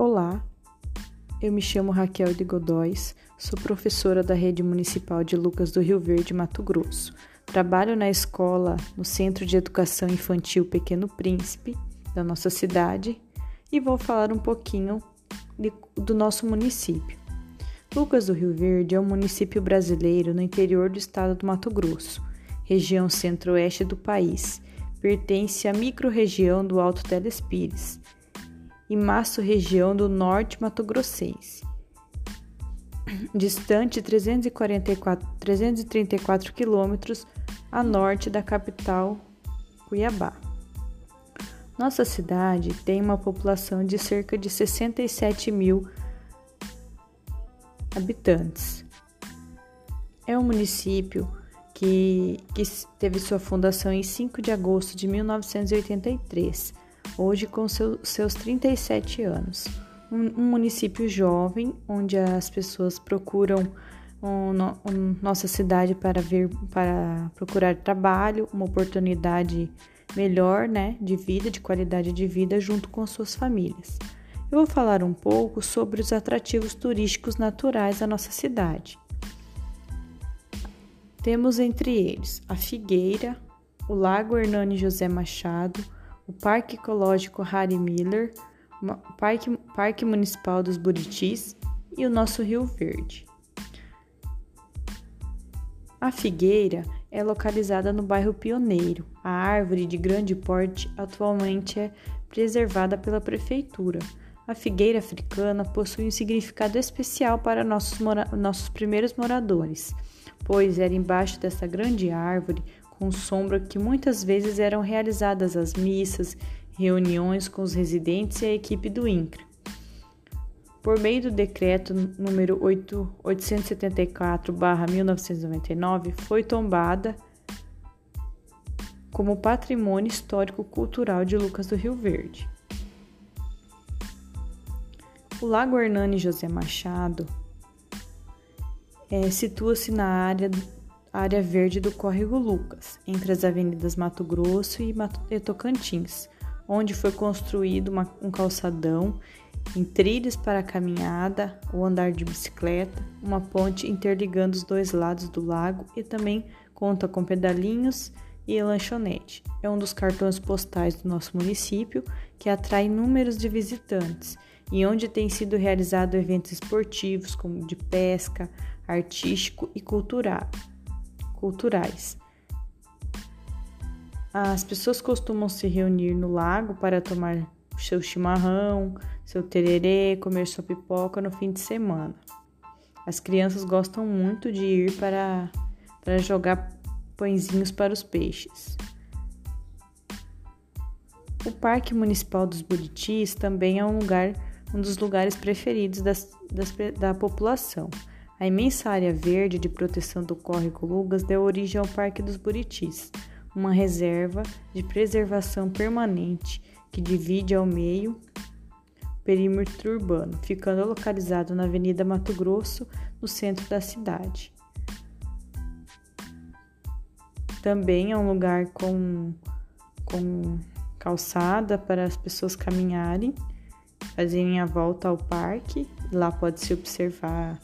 Olá, eu me chamo Raquel de Godóis, sou professora da Rede Municipal de Lucas do Rio Verde, Mato Grosso. Trabalho na escola, no Centro de Educação Infantil Pequeno Príncipe, da nossa cidade, e vou falar um pouquinho de, do nosso município. Lucas do Rio Verde é um município brasileiro no interior do estado do Mato Grosso, região centro-oeste do país. Pertence à microrregião do Alto Telespires e Maço região do Norte Mato Grossense. Distante 344, 334 quilômetros a norte da capital Cuiabá. Nossa cidade tem uma população de cerca de 67 mil habitantes. É um município que, que teve sua fundação em 5 de agosto de 1983 hoje com seu, seus 37 anos. Um, um, município jovem, onde as pessoas procuram um, um, nossa cidade para vir para procurar trabalho, uma oportunidade melhor, né, de vida, de qualidade de vida junto com suas famílias. Eu vou falar um pouco sobre os atrativos turísticos naturais da nossa cidade. Temos entre eles a Figueira, o Lago Hernani José Machado, o Parque Ecológico Harry Miller, o Parque, Parque Municipal dos Buritis e o nosso Rio Verde. A figueira é localizada no bairro Pioneiro. A árvore de grande porte atualmente é preservada pela prefeitura. A figueira africana possui um significado especial para nossos, nossos primeiros moradores, pois era embaixo dessa grande árvore com sombra que muitas vezes eram realizadas as missas, reuniões com os residentes e a equipe do INCRA. Por meio do decreto número 874/1999, foi tombada como patrimônio histórico cultural de Lucas do Rio Verde. O Lago Hernani José Machado é, situa-se na área área verde do Córrego Lucas, entre as avenidas Mato Grosso e, Mato, Tocantins, onde foi construído uma, um calçadão em trilhos para caminhada ou andar de bicicleta, uma ponte interligando os dois lados do lago e também conta com pedalinhos e lanchonete. É um dos cartões postais do nosso município que atrai números de visitantes e onde tem sido realizado eventos esportivos como de pesca, artístico e cultural culturais. As pessoas costumam se reunir no lago para tomar seu chimarrão, seu tererê, comer sua pipoca no fim de semana. As crianças gostam muito de ir para, para jogar pãezinhos para os peixes. O Parque Municipal dos Buritis também é um lugar, um dos lugares preferidos das, das, da população. A imensa área verde de proteção do córrego Lugas deu origem ao Parque dos Buritis, uma reserva de preservação permanente que divide ao meio o perímetro urbano, ficando localizado na Avenida Mato Grosso, no centro da cidade. Também é um lugar com, com calçada para as pessoas caminharem, fazerem a volta ao parque. Lá pode-se observar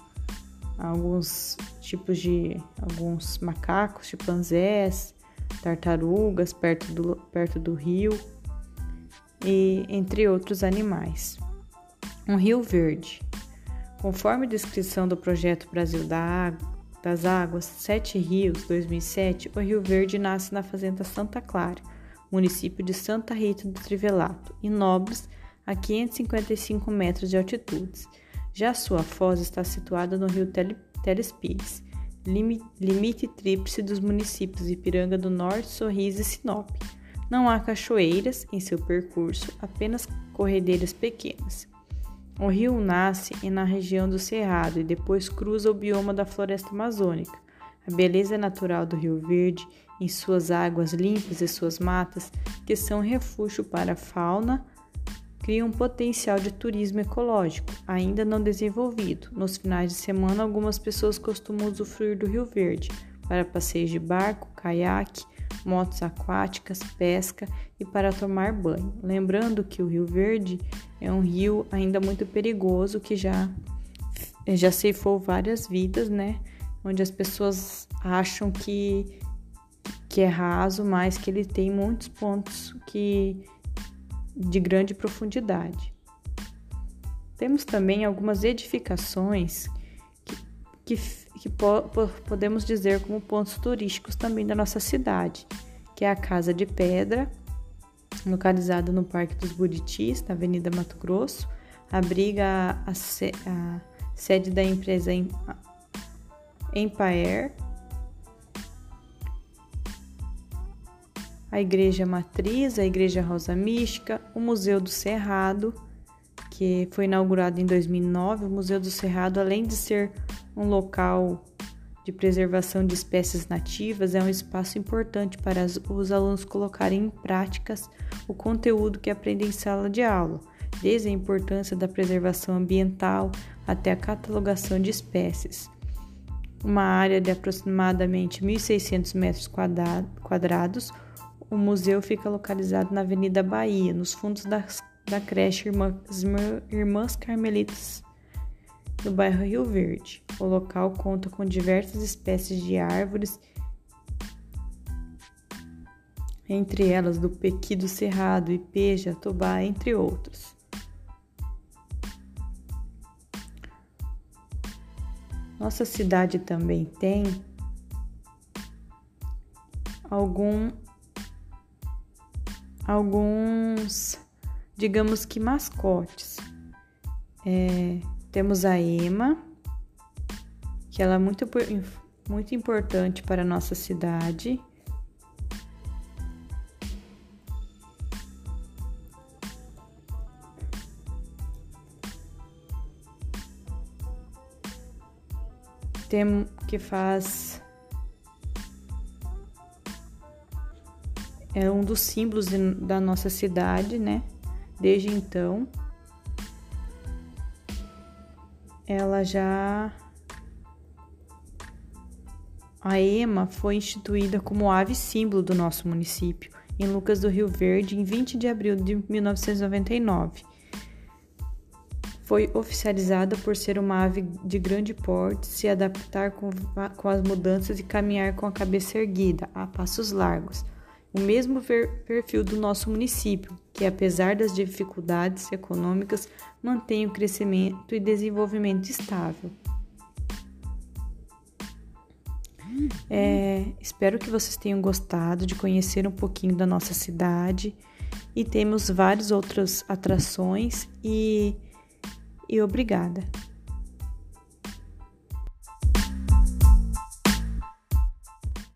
alguns tipos de alguns macacos, chimpanzés, tartarugas perto do, perto do rio e entre outros animais. Um rio verde. Conforme descrição do projeto Brasil das Águas, Sete Rios 2007, o Rio Verde nasce na Fazenda Santa Clara, município de Santa Rita do Trivelato, em Nobres, a 555 metros de altitude já sua foz está situada no rio Telespires, limite tríplice dos municípios Ipiranga do Norte, Sorriso e Sinop. Não há cachoeiras em seu percurso, apenas corredeiras pequenas. O rio nasce na região do Cerrado e depois cruza o bioma da floresta amazônica. A beleza natural do Rio Verde, em suas águas limpas e suas matas, que são refúgio para a fauna, cria um potencial de turismo ecológico, ainda não desenvolvido. Nos finais de semana, algumas pessoas costumam usufruir do Rio Verde, para passeios de barco, caiaque, motos aquáticas, pesca e para tomar banho. Lembrando que o Rio Verde é um rio ainda muito perigoso que já já ceifou várias vidas, né? Onde as pessoas acham que que é raso, mas que ele tem muitos pontos que de grande profundidade. Temos também algumas edificações que, que, que po, podemos dizer como pontos turísticos também da nossa cidade, que é a Casa de Pedra, localizada no Parque dos Buritis, na Avenida Mato Grosso, abriga a, a, a sede da empresa Empire, a Igreja Matriz, a Igreja Rosa Mística, o Museu do Cerrado, que foi inaugurado em 2009. O Museu do Cerrado, além de ser um local de preservação de espécies nativas, é um espaço importante para os alunos colocarem em práticas o conteúdo que aprendem em sala de aula, desde a importância da preservação ambiental até a catalogação de espécies. Uma área de aproximadamente 1.600 metros quadrados, o museu fica localizado na Avenida Bahia, nos fundos das da creche Irmãs, Irmãs Carmelitas, no bairro Rio Verde. O local conta com diversas espécies de árvores, entre elas do pequi do cerrado, ipê, jatobá, entre outros. Nossa cidade também tem algum alguns digamos que mascotes. É, temos a Ema, que ela é muito, muito importante para a nossa cidade. Tem que faz é um dos símbolos da nossa cidade, né? Desde então, ela já. A EMA foi instituída como ave símbolo do nosso município em Lucas do Rio Verde em 20 de abril de 1999. Foi oficializada por ser uma ave de grande porte, se adaptar com, com as mudanças e caminhar com a cabeça erguida, a passos largos o mesmo perfil do nosso município, que apesar das dificuldades econômicas, mantém o crescimento e desenvolvimento estável. É, espero que vocês tenham gostado de conhecer um pouquinho da nossa cidade e temos várias outras atrações e, e obrigada.